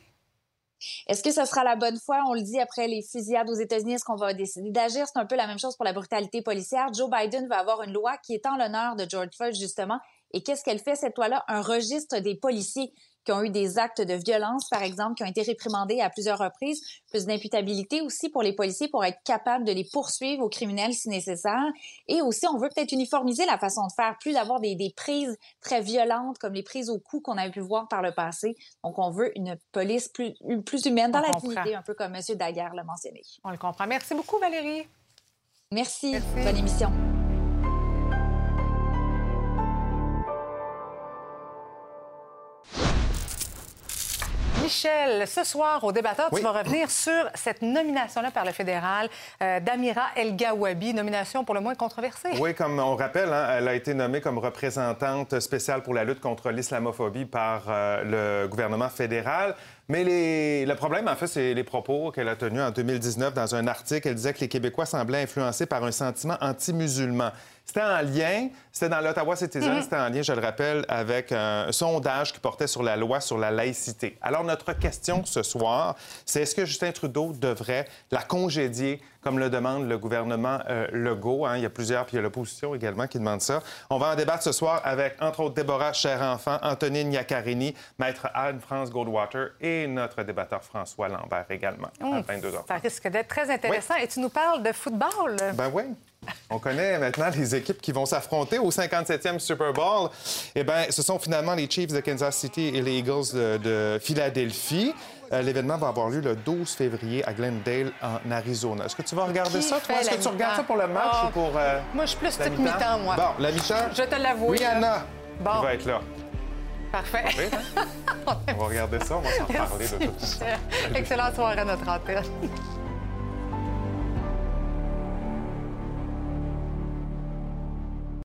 Est-ce que ce sera la bonne fois? On le dit après les fusillades aux États-Unis, est-ce qu'on va décider d'agir? C'est un peu la même chose pour la brutalité policière. Joe Biden va avoir une loi qui est en l'honneur de George Floyd, justement, et qu'est-ce qu'elle fait, cette loi-là? Un registre des policiers qui ont eu des actes de violence, par exemple, qui ont été réprimandés à plusieurs reprises, plus d'imputabilité aussi pour les policiers pour être capables de les poursuivre aux criminels si nécessaire. Et aussi, on veut peut-être uniformiser la façon de faire, plus d'avoir des, des, prises très violentes comme les prises au cou qu'on avait pu voir par le passé. Donc, on veut une police plus, plus humaine dans la dignité, un peu comme M. Daguerre l'a mentionné. On le comprend. Merci beaucoup, Valérie. Merci. Merci. Bonne émission. Michel, ce soir, au débatteur, tu vas revenir sur cette nomination-là par le fédéral euh, d'Amira El Gawabi, nomination pour le moins controversée. Oui, comme on rappelle, hein, elle a été nommée comme représentante spéciale pour la lutte contre l'islamophobie par euh, le gouvernement fédéral. Mais les... le problème, en fait, c'est les propos qu'elle a tenus en 2019 dans un article. Elle disait que les Québécois semblaient influencés par un sentiment anti-musulman. C'était en lien, c'était dans l'Ottawa Citizen, mm c'était en lien, je le rappelle, avec un sondage qui portait sur la loi sur la laïcité. Alors, notre question ce soir, c'est est-ce que Justin Trudeau devrait la congédier comme le demande le gouvernement euh, Legault? Hein? Il y a plusieurs, puis il y a l'opposition également qui demande ça. On va en débattre ce soir avec, entre autres, Déborah Cher-Enfant, Antonine Niacarini, Maître Anne-France Goldwater et notre débatteur François Lambert également, à 22h. Ça risque d'être très intéressant. Et tu nous parles de football? Ben oui. On connaît maintenant les équipes qui vont s'affronter au 57e Super Bowl. Eh bien, ce sont finalement les Chiefs de Kansas City et les Eagles de, de Philadelphie. Euh, L'événement va avoir lieu le 12 février à Glendale, en Arizona. Est-ce que tu vas regarder Qui ça, toi? Est-ce que tu regardes ça pour le match ou pour. euh, Moi, je suis plus type mi-temps? moi. Bon, la mi-temps? Je te l'avoue. Rihanna Bon. qui va être là. Parfait. On va regarder ça, on va s'en parler de tout ça. Excellente soirée à notre antenne.